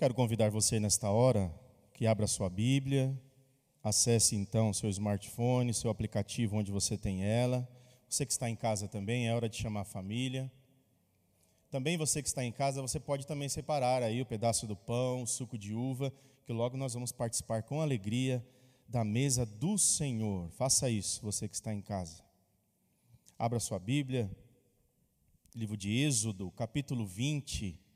Quero convidar você nesta hora que abra sua Bíblia, acesse então seu smartphone, seu aplicativo onde você tem ela. Você que está em casa também, é hora de chamar a família. Também você que está em casa, você pode também separar aí o pedaço do pão, o suco de uva, que logo nós vamos participar com alegria da mesa do Senhor. Faça isso, você que está em casa. Abra sua Bíblia, livro de Êxodo, capítulo 20.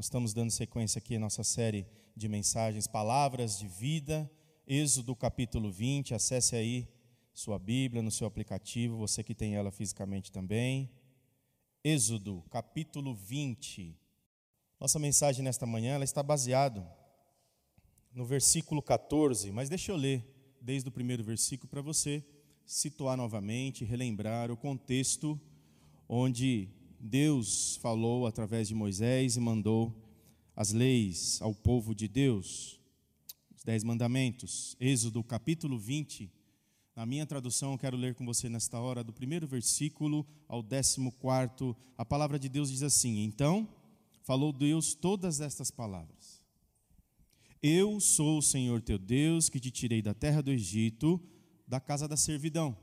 Nós estamos dando sequência aqui à nossa série de mensagens, Palavras de Vida, Êxodo, capítulo 20. Acesse aí sua Bíblia no seu aplicativo, você que tem ela fisicamente também. Êxodo, capítulo 20. Nossa mensagem nesta manhã ela está baseada no versículo 14, mas deixa eu ler desde o primeiro versículo para você situar novamente, relembrar o contexto onde Deus falou através de Moisés e mandou as leis ao povo de Deus, os dez mandamentos. Êxodo capítulo 20. Na minha tradução, eu quero ler com você nesta hora, do primeiro versículo ao décimo quarto. A palavra de Deus diz assim: Então falou Deus todas estas palavras. Eu sou o Senhor teu Deus, que te tirei da terra do Egito, da casa da servidão.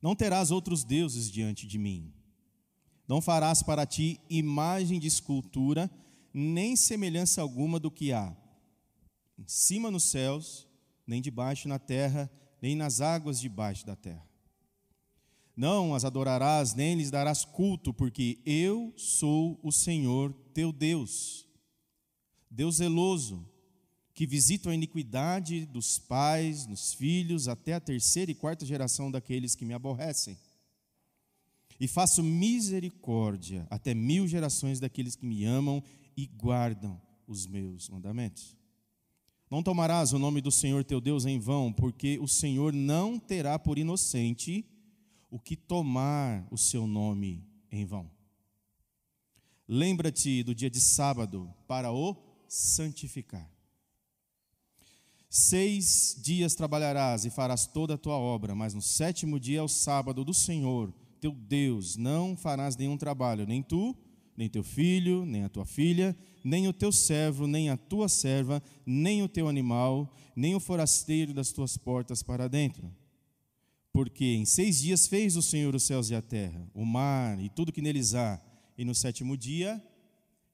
Não terás outros deuses diante de mim. Não farás para ti imagem de escultura, nem semelhança alguma do que há em cima nos céus, nem debaixo na terra, nem nas águas debaixo da terra. Não as adorarás, nem lhes darás culto, porque eu sou o Senhor teu Deus Deus zeloso, que visita a iniquidade dos pais, nos filhos, até a terceira e quarta geração daqueles que me aborrecem. E faço misericórdia até mil gerações daqueles que me amam e guardam os meus mandamentos. Não tomarás o nome do Senhor teu Deus em vão, porque o Senhor não terá por inocente o que tomar o seu nome em vão. Lembra-te do dia de sábado para o santificar. Seis dias trabalharás e farás toda a tua obra, mas no sétimo dia é o sábado do Senhor, teu Deus. Não farás nenhum trabalho, nem tu, nem teu filho, nem a tua filha, nem o teu servo, nem a tua serva, nem o teu animal, nem o forasteiro das tuas portas para dentro. Porque em seis dias fez o Senhor os céus e a terra, o mar e tudo que neles há, e no sétimo dia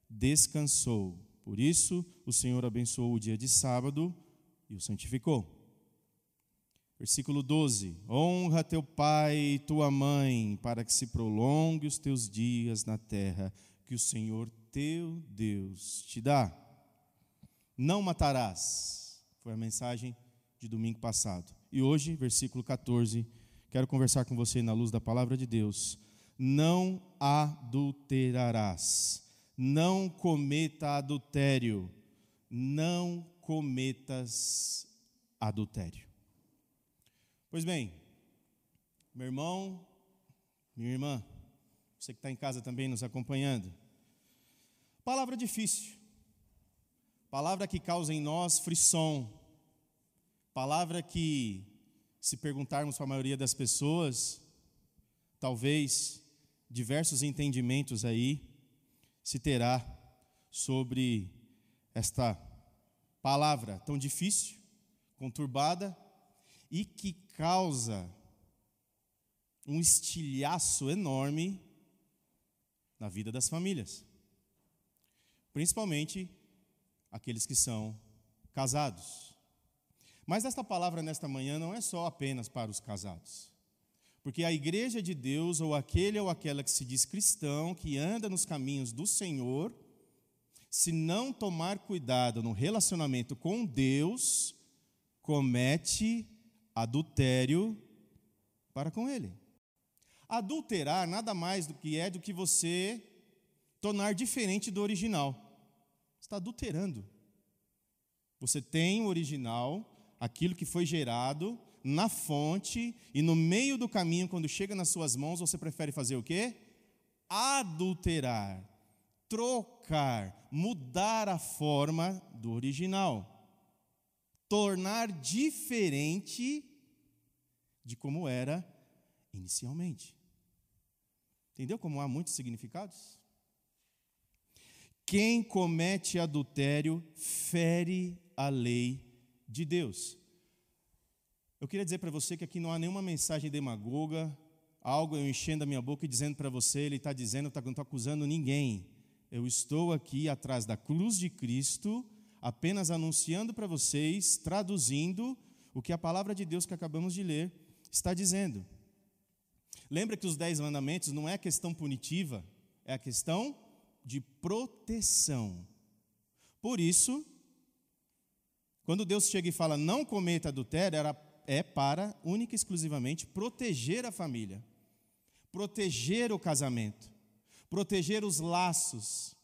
descansou. Por isso, o Senhor abençoou o dia de sábado e o santificou. Versículo 12: Honra teu pai e tua mãe, para que se prolongue os teus dias na terra que o Senhor teu Deus te dá. Não matarás. Foi a mensagem de domingo passado. E hoje, versículo 14, quero conversar com você na luz da palavra de Deus. Não adulterarás não cometa adultério, não cometas adultério. Pois bem, meu irmão, minha irmã, você que está em casa também nos acompanhando, palavra difícil, palavra que causa em nós frição, palavra que, se perguntarmos para a maioria das pessoas, talvez diversos entendimentos aí, se terá sobre esta palavra tão difícil, conturbada e que causa um estilhaço enorme na vida das famílias, principalmente aqueles que são casados. Mas esta palavra nesta manhã não é só apenas para os casados. Porque a igreja de Deus, ou aquele ou aquela que se diz cristão, que anda nos caminhos do Senhor, se não tomar cuidado no relacionamento com Deus, comete adultério para com Ele. Adulterar nada mais do que é do que você tornar diferente do original. Você está adulterando. Você tem o original, aquilo que foi gerado, na fonte e no meio do caminho, quando chega nas suas mãos, você prefere fazer o quê? Adulterar, trocar, mudar a forma do original, tornar diferente de como era inicialmente. Entendeu como há muitos significados? quem comete adultério fere a lei de Deus. Eu queria dizer para você que aqui não há nenhuma mensagem demagoga, algo eu enchendo a minha boca e dizendo para você, ele está dizendo, tá, não estou acusando ninguém. Eu estou aqui atrás da cruz de Cristo, apenas anunciando para vocês, traduzindo o que a palavra de Deus que acabamos de ler está dizendo. Lembra que os dez mandamentos não é questão punitiva, é a questão de proteção. Por isso, quando Deus chega e fala não cometa adultério, era, é para única e exclusivamente proteger a família, proteger o casamento, proteger os laços,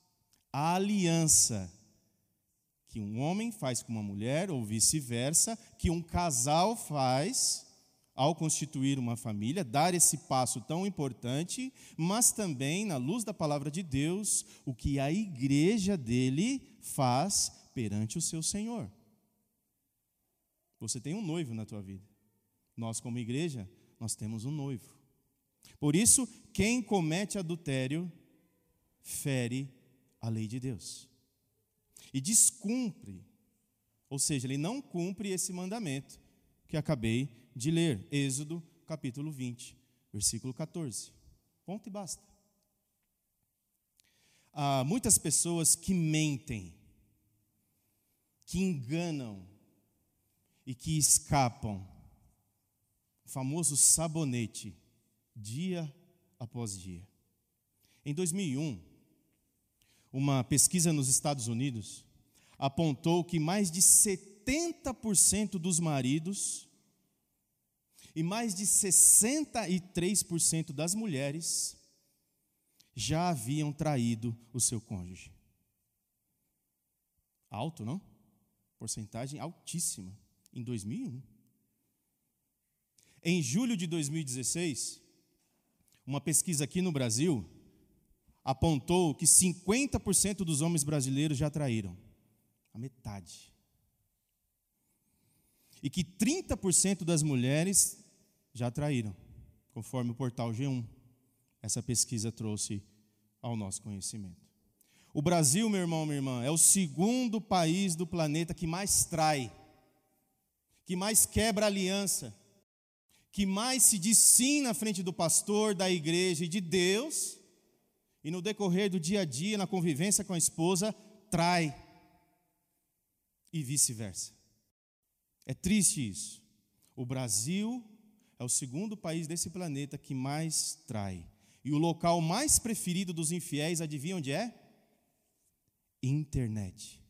a aliança que um homem faz com uma mulher ou vice-versa, que um casal faz ao constituir uma família, dar esse passo tão importante, mas também, na luz da palavra de Deus, o que a igreja dele faz perante o seu Senhor. Você tem um noivo na tua vida. Nós, como igreja, nós temos um noivo. Por isso, quem comete adultério fere a lei de Deus. E descumpre, ou seja, ele não cumpre esse mandamento que acabei de ler, Êxodo capítulo 20, versículo 14. Ponto e basta. Há muitas pessoas que mentem, que enganam e que escapam. O famoso sabonete, dia após dia. Em 2001, uma pesquisa nos Estados Unidos apontou que mais de 70% dos maridos e mais de 63% das mulheres já haviam traído o seu cônjuge. Alto, não? Porcentagem altíssima em 2001. Em julho de 2016, uma pesquisa aqui no Brasil apontou que 50% dos homens brasileiros já traíram. A metade. E que 30% das mulheres já traíram, conforme o portal G1. Essa pesquisa trouxe ao nosso conhecimento. O Brasil, meu irmão, minha irmã, é o segundo país do planeta que mais trai, que mais quebra aliança, que mais se diz sim na frente do pastor, da igreja e de Deus, e no decorrer do dia a dia, na convivência com a esposa, trai. E vice-versa. É triste isso. O Brasil é o segundo país desse planeta que mais trai. E o local mais preferido dos infiéis, adivinha onde é? Internet.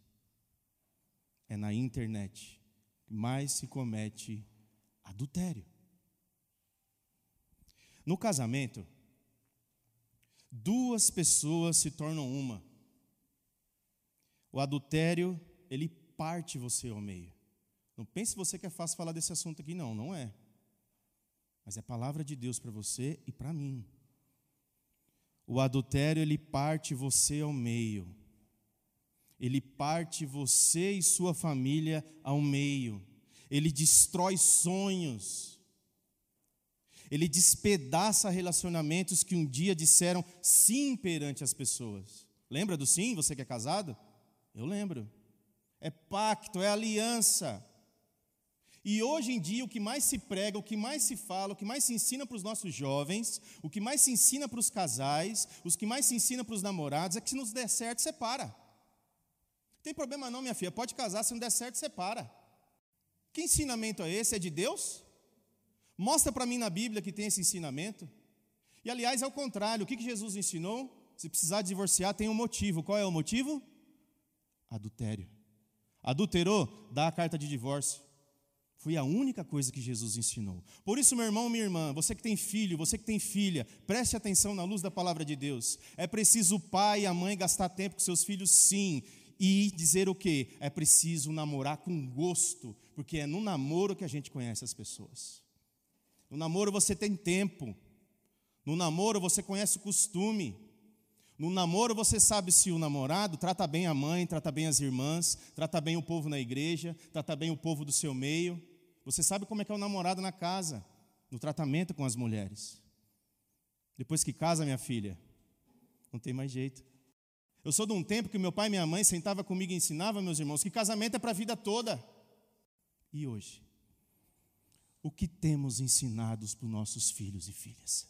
É na internet que mais se comete adultério. No casamento, duas pessoas se tornam uma. O adultério, ele parte você ao meio. Não pense você que é fácil falar desse assunto aqui, não, não é mas é palavra de Deus para você e para mim. O adultério ele parte você ao meio. Ele parte você e sua família ao meio. Ele destrói sonhos. Ele despedaça relacionamentos que um dia disseram sim perante as pessoas. Lembra do sim, você que é casado? Eu lembro. É pacto, é aliança. E hoje em dia, o que mais se prega, o que mais se fala, o que mais se ensina para os nossos jovens, o que mais se ensina para os casais, os que mais se ensina para os namorados, é que se não der certo, separa. Não tem problema não, minha filha, pode casar, se não der certo, separa. Que ensinamento é esse? É de Deus? Mostra para mim na Bíblia que tem esse ensinamento. E aliás, é o contrário, o que Jesus ensinou? Se precisar divorciar, tem um motivo. Qual é o motivo? Adultério. Adulterou, dá a carta de divórcio. Foi a única coisa que Jesus ensinou. Por isso, meu irmão, minha irmã, você que tem filho, você que tem filha, preste atenção na luz da palavra de Deus. É preciso o pai e a mãe gastar tempo com seus filhos, sim. E dizer o quê? É preciso namorar com gosto, porque é no namoro que a gente conhece as pessoas. No namoro você tem tempo. No namoro você conhece o costume. No namoro você sabe se o namorado trata bem a mãe, trata bem as irmãs, trata bem o povo na igreja, trata bem o povo do seu meio. Você sabe como é que é o namorado na casa, no tratamento com as mulheres. Depois que casa, minha filha, não tem mais jeito. Eu sou de um tempo que meu pai e minha mãe sentava comigo e ensinava, meus irmãos, que casamento é para a vida toda. E hoje? O que temos ensinados para os nossos filhos e filhas?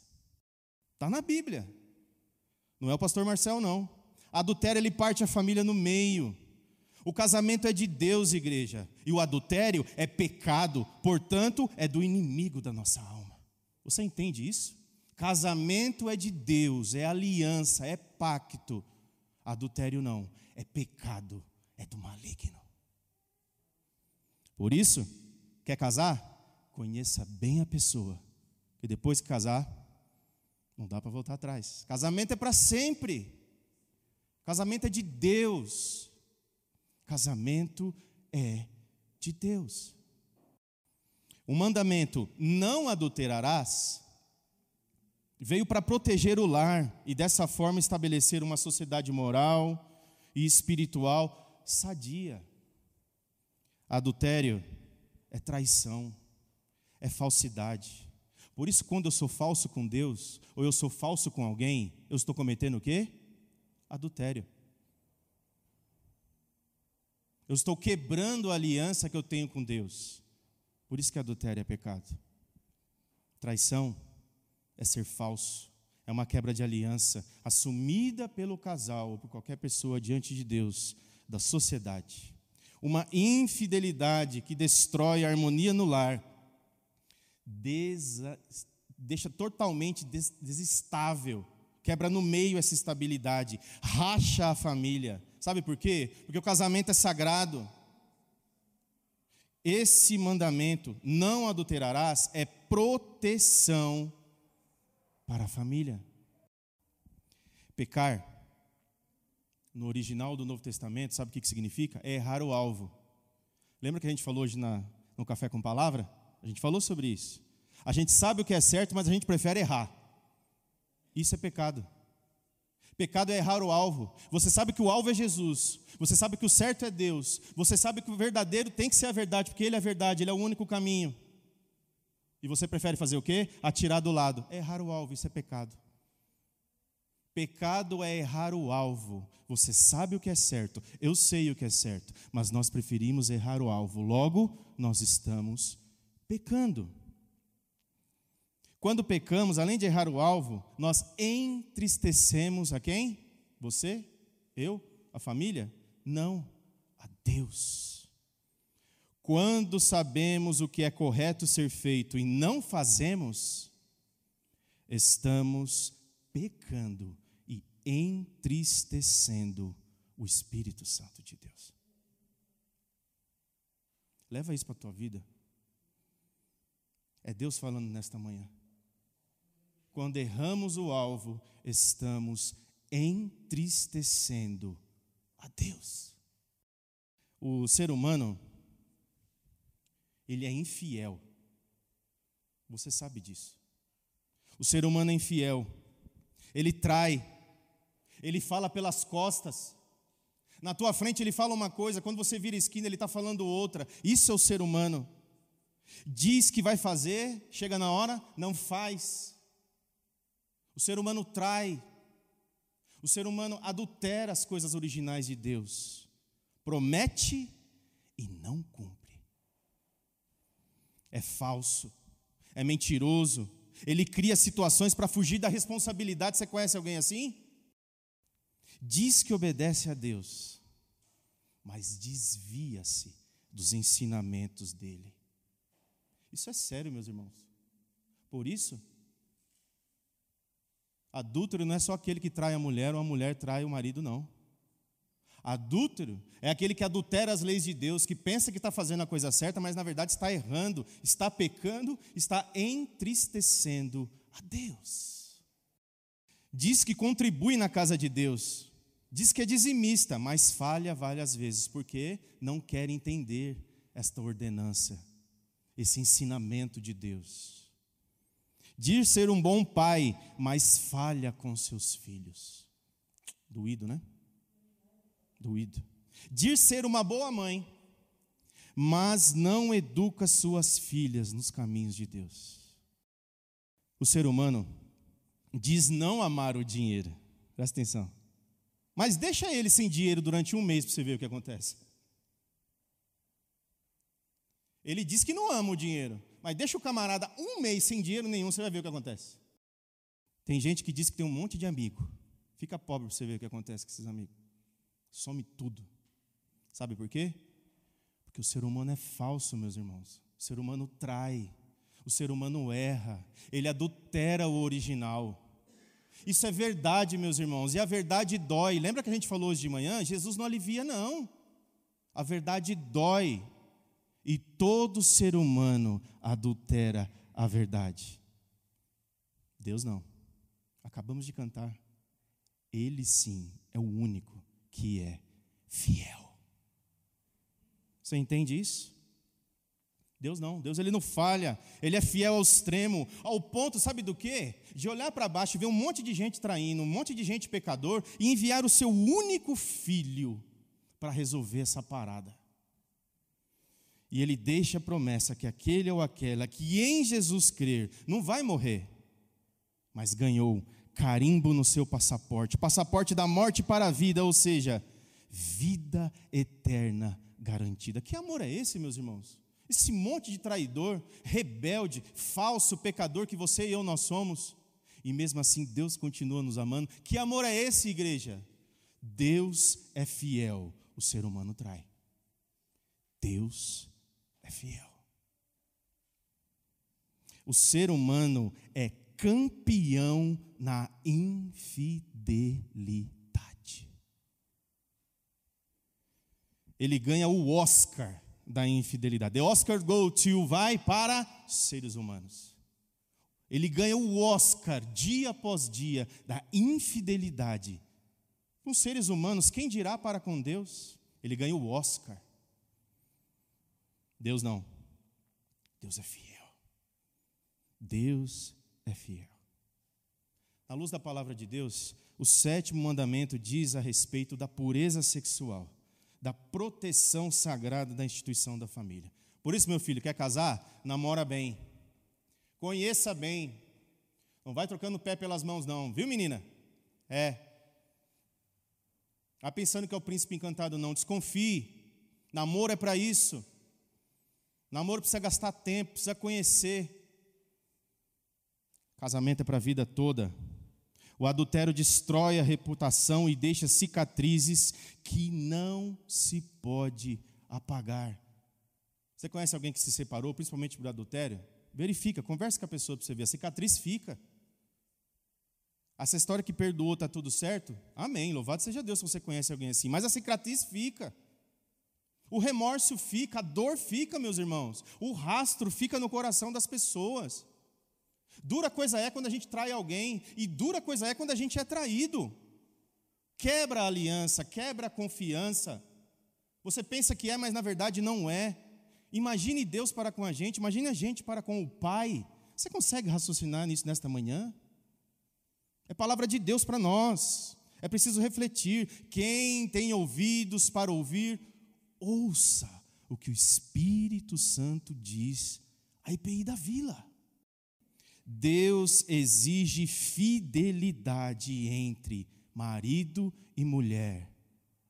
Está na Bíblia. Não é o pastor Marcel, não. Adultério, ele parte a família no meio. O casamento é de Deus, igreja. E o adultério é pecado, portanto, é do inimigo da nossa alma. Você entende isso? Casamento é de Deus, é aliança, é pacto. Adultério não, é pecado, é do maligno. Por isso, quer casar? Conheça bem a pessoa, que depois que casar, não dá para voltar atrás. Casamento é para sempre. Casamento é de Deus. Casamento é de Deus. O mandamento não adulterarás veio para proteger o lar e dessa forma estabelecer uma sociedade moral e espiritual sadia. Adultério é traição, é falsidade. Por isso, quando eu sou falso com Deus, ou eu sou falso com alguém, eu estou cometendo o quê? Adultério. Eu estou quebrando a aliança que eu tenho com Deus. Por isso que adultério é pecado. Traição é ser falso, é uma quebra de aliança assumida pelo casal ou por qualquer pessoa diante de Deus, da sociedade. Uma infidelidade que destrói a harmonia no lar, desa, deixa totalmente des, desestável, quebra no meio essa estabilidade, racha a família. Sabe por quê? Porque o casamento é sagrado. Esse mandamento, não adulterarás, é proteção para a família. Pecar, no original do Novo Testamento, sabe o que, significa? É errar o alvo. Lembra que a gente falou hoje na, no Café com Palavra? A gente falou sobre isso. A gente sabe o que é certo, mas a gente prefere errar. Isso é pecado. Pecado é errar o alvo. Você sabe que o alvo é Jesus. Você sabe que o certo é Deus. Você sabe que o verdadeiro tem que ser a verdade, porque Ele é a verdade, Ele é o único caminho. E você prefere fazer o quê? Atirar do lado. É errar o alvo, isso é pecado. Pecado é errar o alvo. Você sabe o que é certo, eu sei o que é certo, mas nós preferimos errar o alvo. Logo, nós estamos pecando. Quando pecamos, além de errar o alvo, nós entristecemos a quem? Você? Eu? A família? Não, a Deus. Quando sabemos o que é correto ser feito e não fazemos, estamos pecando e entristecendo o Espírito Santo de Deus. Leva isso para a tua vida. É Deus falando nesta manhã. Quando erramos o alvo, estamos entristecendo a Deus. O ser humano ele é infiel. Você sabe disso. O ser humano é infiel. Ele trai. Ele fala pelas costas. Na tua frente ele fala uma coisa, quando você vira esquina ele está falando outra. Isso é o ser humano. Diz que vai fazer, chega na hora, não faz. O ser humano trai. O ser humano adultera as coisas originais de Deus. Promete e não cumpre é falso, é mentiroso, ele cria situações para fugir da responsabilidade. Você conhece alguém assim? Diz que obedece a Deus, mas desvia-se dos ensinamentos dele. Isso é sério, meus irmãos. Por isso, adúltero não é só aquele que trai a mulher ou a mulher trai o marido, não. Adúltero é aquele que adultera as leis de Deus, que pensa que está fazendo a coisa certa, mas na verdade está errando, está pecando, está entristecendo a Deus. Diz que contribui na casa de Deus, diz que é dizimista, mas falha várias vezes, porque não quer entender esta ordenança, esse ensinamento de Deus. Diz ser um bom pai, mas falha com seus filhos. Doído, né? doído. Diz ser uma boa mãe, mas não educa suas filhas nos caminhos de Deus. O ser humano diz não amar o dinheiro. Presta atenção. Mas deixa ele sem dinheiro durante um mês para você ver o que acontece. Ele diz que não ama o dinheiro, mas deixa o camarada um mês sem dinheiro nenhum, você vai ver o que acontece. Tem gente que diz que tem um monte de amigo. Fica pobre para você ver o que acontece com esses amigos. Some tudo. Sabe por quê? Porque o ser humano é falso, meus irmãos. O ser humano trai. O ser humano erra. Ele adultera o original. Isso é verdade, meus irmãos. E a verdade dói. Lembra que a gente falou hoje de manhã? Jesus não alivia, não. A verdade dói. E todo ser humano adultera a verdade. Deus não. Acabamos de cantar. Ele sim é o único que é fiel. Você entende isso? Deus não, Deus ele não falha, ele é fiel ao extremo, ao ponto, sabe do quê? De olhar para baixo e ver um monte de gente traindo, um monte de gente pecador e enviar o seu único filho para resolver essa parada. E ele deixa a promessa que aquele ou aquela que em Jesus crer não vai morrer, mas ganhou carimbo no seu passaporte passaporte da morte para a vida, ou seja, vida eterna garantida. Que amor é esse, meus irmãos? Esse monte de traidor, rebelde, falso pecador que você e eu nós somos, e mesmo assim Deus continua nos amando. Que amor é esse, igreja? Deus é fiel, o ser humano trai. Deus é fiel. O ser humano é campeão na infidelidade. Ele ganha o Oscar da infidelidade. The Oscar go to vai para seres humanos. Ele ganha o Oscar dia após dia da infidelidade. Com seres humanos, quem dirá para com Deus? Ele ganha o Oscar. Deus não. Deus é fiel. Deus é fiel. Na luz da palavra de Deus, o sétimo mandamento diz a respeito da pureza sexual, da proteção sagrada da instituição da família. Por isso, meu filho, quer casar? Namora bem. Conheça bem. Não vai trocando o pé pelas mãos, não, viu, menina? É. Tá pensando que é o príncipe encantado, não. Desconfie. Namoro é para isso. Namoro precisa gastar tempo, precisa conhecer. Casamento é para a vida toda. O adultério destrói a reputação e deixa cicatrizes que não se pode apagar. Você conhece alguém que se separou, principalmente por adultério? Verifica, converse com a pessoa para você ver. A cicatriz fica. Essa história que perdoou está tudo certo? Amém. Louvado seja Deus se você conhece alguém assim. Mas a cicatriz fica. O remorso fica, a dor fica, meus irmãos. O rastro fica no coração das pessoas. Dura coisa é quando a gente trai alguém, e dura coisa é quando a gente é traído. Quebra a aliança, quebra a confiança. Você pensa que é, mas na verdade não é. Imagine Deus para com a gente, imagine a gente para com o Pai. Você consegue raciocinar nisso nesta manhã? É palavra de Deus para nós. É preciso refletir. Quem tem ouvidos para ouvir, ouça o que o Espírito Santo diz à IPI da vila. Deus exige fidelidade entre marido e mulher,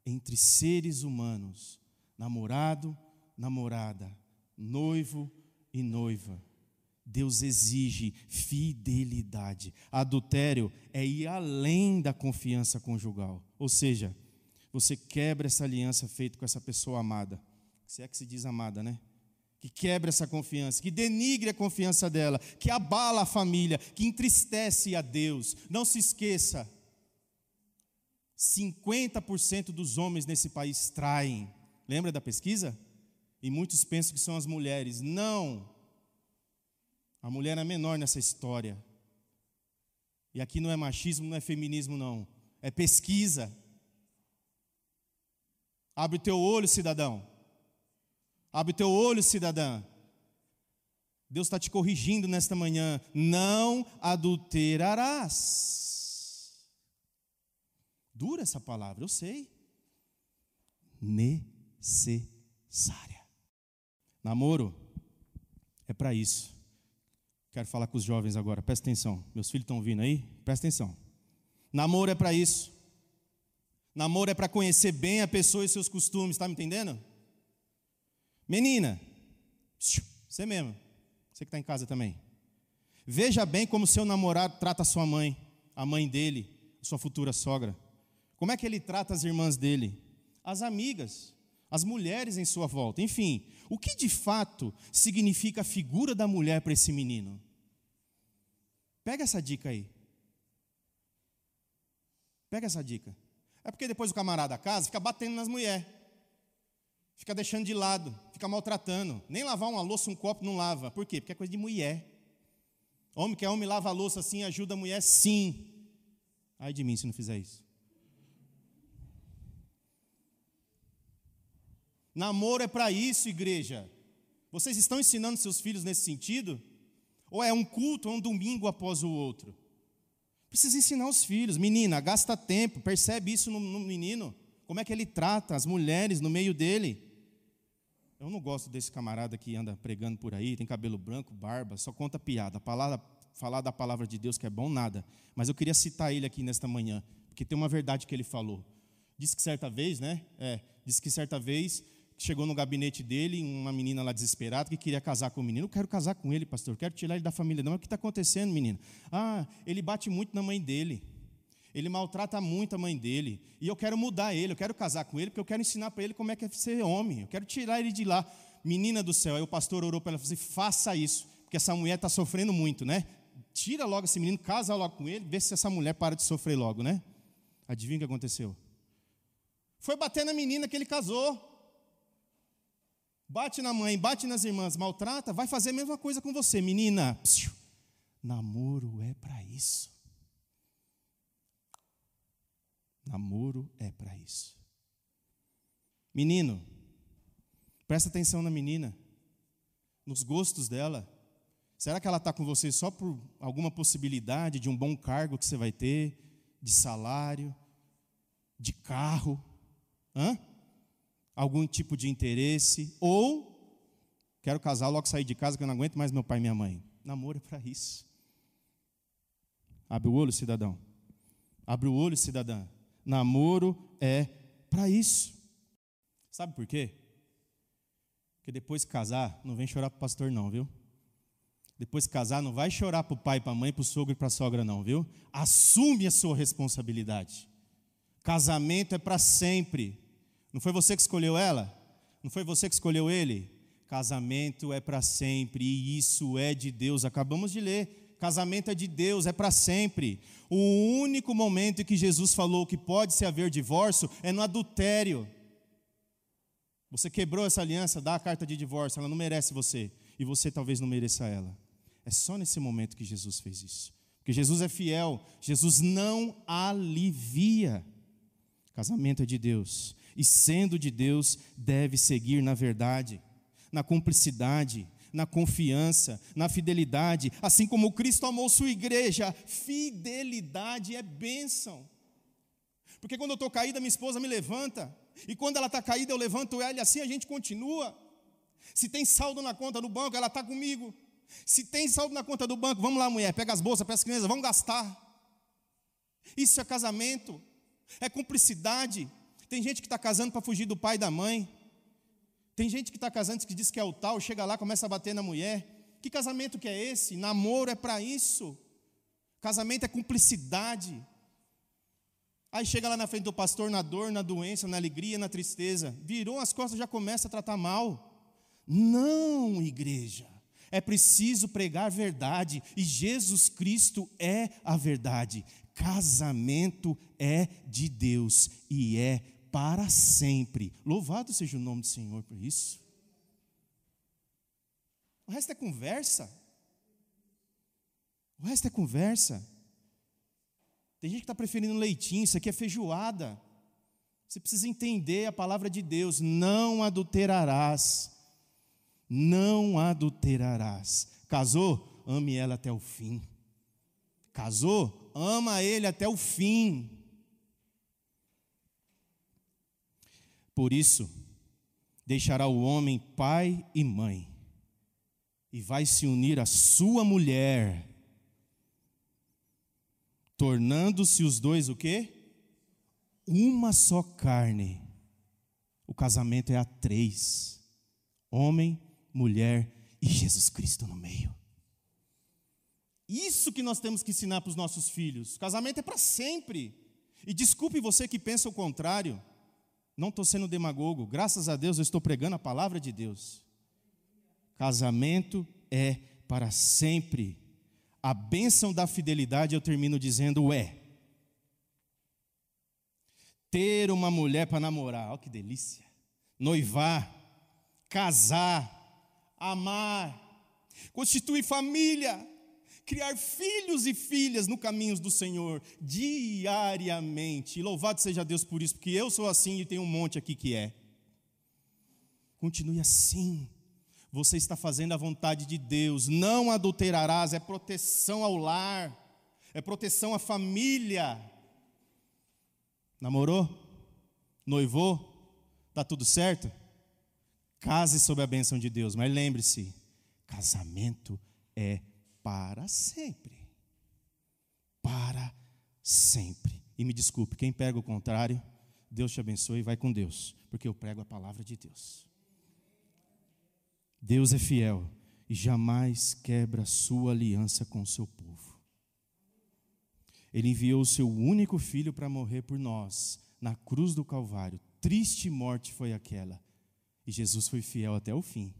entre seres humanos, namorado, namorada, noivo e noiva. Deus exige fidelidade. Adultério é ir além da confiança conjugal. Ou seja, você quebra essa aliança feita com essa pessoa amada. Se é que se diz amada, né? que quebra essa confiança, que denigre a confiança dela, que abala a família, que entristece a Deus. Não se esqueça, 50% dos homens nesse país traem. Lembra da pesquisa? E muitos pensam que são as mulheres. Não. A mulher é menor nessa história. E aqui não é machismo, não é feminismo, não. É pesquisa. Abre teu olho, cidadão. Abre teu olho, cidadã. Deus está te corrigindo nesta manhã. Não adulterarás. Dura essa palavra, eu sei. Necessária. Namoro é para isso. Quero falar com os jovens agora, presta atenção. Meus filhos estão vindo aí? Presta atenção. Namoro é para isso. Namoro é para conhecer bem a pessoa e seus costumes, está me entendendo? Menina, você mesmo, você que está em casa também. Veja bem como seu namorado trata a sua mãe, a mãe dele, sua futura sogra. Como é que ele trata as irmãs dele? As amigas, as mulheres em sua volta. Enfim, o que de fato significa a figura da mulher para esse menino? Pega essa dica aí. Pega essa dica. É porque depois o camarada casa fica batendo nas mulheres. Fica deixando de lado, fica maltratando. Nem lavar uma louça, um copo não lava. Por quê? Porque é coisa de mulher. Homem que é homem lava a louça assim, ajuda a mulher sim. Ai de mim se não fizer isso. Namoro é para isso, igreja. Vocês estão ensinando seus filhos nesse sentido? Ou é um culto, ou um domingo após o outro? Precisa ensinar os filhos. Menina, gasta tempo, percebe isso no, no menino. Como é que ele trata as mulheres no meio dele. Eu não gosto desse camarada que anda pregando por aí, tem cabelo branco, barba, só conta piada. Palavra, falar da palavra de Deus que é bom, nada. Mas eu queria citar ele aqui nesta manhã, porque tem uma verdade que ele falou. Disse que certa vez, né? É, disse que certa vez chegou no gabinete dele uma menina lá desesperada que queria casar com o menino. Eu quero casar com ele, pastor. Eu quero tirar ele da família. Não, o que está acontecendo, menina? Ah, ele bate muito na mãe dele. Ele maltrata muito a mãe dele. E eu quero mudar ele. Eu quero casar com ele porque eu quero ensinar para ele como é que é ser homem. Eu quero tirar ele de lá. Menina do céu. Aí o pastor orou para ela e falou assim: faça isso, porque essa mulher está sofrendo muito, né? Tira logo esse menino, casa logo com ele, vê se essa mulher para de sofrer logo, né? Adivinha o que aconteceu? Foi bater na menina que ele casou. Bate na mãe, bate nas irmãs, maltrata, vai fazer a mesma coisa com você, menina. Psiu, namoro é para isso. Namoro é para isso. Menino, presta atenção na menina, nos gostos dela. Será que ela está com você só por alguma possibilidade de um bom cargo que você vai ter, de salário, de carro? Hã? Algum tipo de interesse, ou quero casar, logo sair de casa que eu não aguento mais meu pai e minha mãe. Namoro é para isso. Abre o olho, cidadão. Abre o olho, cidadã. Namoro é para isso. Sabe por quê? Porque depois que casar, não vem chorar para o pastor, não, viu? Depois que casar, não vai chorar para o pai, para a mãe, para o sogro e para a sogra, não, viu? Assume a sua responsabilidade. Casamento é para sempre. Não foi você que escolheu ela? Não foi você que escolheu ele? Casamento é para sempre e isso é de Deus. Acabamos de ler. Casamento é de Deus, é para sempre. O único momento em que Jesus falou que pode se haver divórcio é no adultério. Você quebrou essa aliança, dá a carta de divórcio, ela não merece você e você talvez não mereça ela. É só nesse momento que Jesus fez isso. Porque Jesus é fiel, Jesus não alivia. Casamento é de Deus e sendo de Deus, deve seguir na verdade, na cumplicidade, na confiança, na fidelidade, assim como Cristo amou sua igreja. Fidelidade é bênção. Porque quando eu estou caída, minha esposa me levanta, e quando ela está caída, eu levanto ela, e assim a gente continua. Se tem saldo na conta do banco, ela está comigo. Se tem saldo na conta do banco, vamos lá, mulher, pega as bolsas, pega as crianças, vamos gastar. Isso é casamento, é cumplicidade, tem gente que está casando para fugir do pai e da mãe. Tem gente que está casando que diz que é o tal, chega lá, começa a bater na mulher. Que casamento que é esse? Namoro é para isso. Casamento é cumplicidade. Aí chega lá na frente do pastor na dor, na doença, na alegria, na tristeza. Virou as costas, já começa a tratar mal. Não, igreja. É preciso pregar verdade e Jesus Cristo é a verdade. Casamento é de Deus e é para sempre. Louvado seja o nome do Senhor por isso. O resto é conversa. O resto é conversa. Tem gente que está preferindo leitinho, isso aqui é feijoada. Você precisa entender a palavra de Deus: não adulterarás. Não adulterarás. Casou? Ame ela até o fim. Casou? Ama ele até o fim. Por isso, deixará o homem pai e mãe, e vai se unir à sua mulher, tornando-se os dois o quê? uma só carne. O casamento é a três: homem, mulher e Jesus Cristo no meio. Isso que nós temos que ensinar para os nossos filhos. Casamento é para sempre. E desculpe você que pensa o contrário. Não estou sendo demagogo. Graças a Deus eu estou pregando a palavra de Deus. Casamento é para sempre. A bênção da fidelidade eu termino dizendo é. Ter uma mulher para namorar, olha que delícia. Noivar, casar, amar, constituir família, criar filhos e filhas no caminhos do Senhor diariamente. E louvado seja Deus por isso, porque eu sou assim e tem um monte aqui que é. Continue assim. Você está fazendo a vontade de Deus. Não adulterarás, é proteção ao lar, é proteção à família. Namorou? Noivou? Está tudo certo? Case sob a bênção de Deus, mas lembre-se: casamento é para sempre. Para sempre. E me desculpe, quem pega o contrário, Deus te abençoe e vai com Deus, porque eu prego a palavra de Deus. Deus é fiel e jamais quebra sua aliança com o seu povo. Ele enviou o seu único filho para morrer por nós, na cruz do Calvário. Triste morte foi aquela. E Jesus foi fiel até o fim.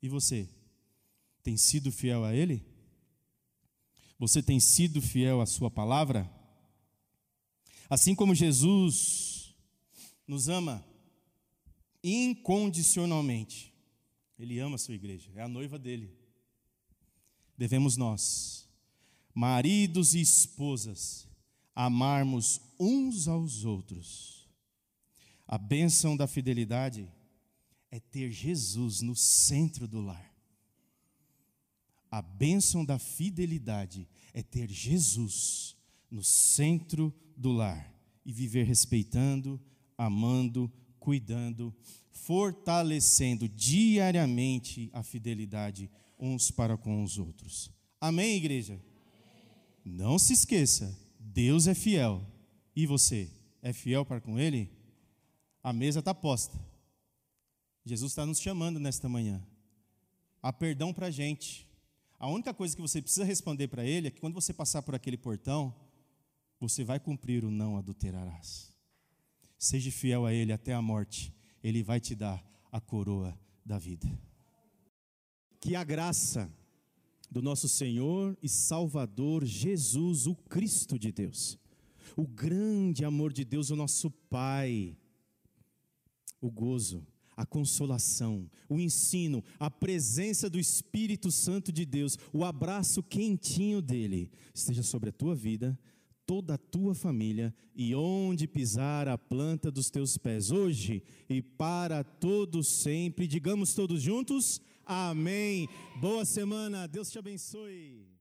E você? Tem sido fiel a Ele? Você tem sido fiel à Sua palavra? Assim como Jesus nos ama incondicionalmente, Ele ama a Sua igreja, é a noiva dele. Devemos nós, maridos e esposas, amarmos uns aos outros. A bênção da fidelidade é ter Jesus no centro do lar. A bênção da fidelidade é ter Jesus no centro do lar e viver respeitando, amando, cuidando, fortalecendo diariamente a fidelidade uns para com os outros. Amém, igreja? Não se esqueça, Deus é fiel. E você, é fiel para com Ele? A mesa está posta. Jesus está nos chamando nesta manhã. Há perdão para a gente. A única coisa que você precisa responder para ele é que quando você passar por aquele portão, você vai cumprir o não adulterarás. Seja fiel a ele até a morte, ele vai te dar a coroa da vida. Que a graça do nosso Senhor e Salvador Jesus, o Cristo de Deus, o grande amor de Deus, o nosso Pai, o gozo, a consolação, o ensino, a presença do Espírito Santo de Deus, o abraço quentinho dele, esteja sobre a tua vida, toda a tua família e onde pisar a planta dos teus pés, hoje e para todos sempre. Digamos todos juntos: Amém. Boa semana, Deus te abençoe.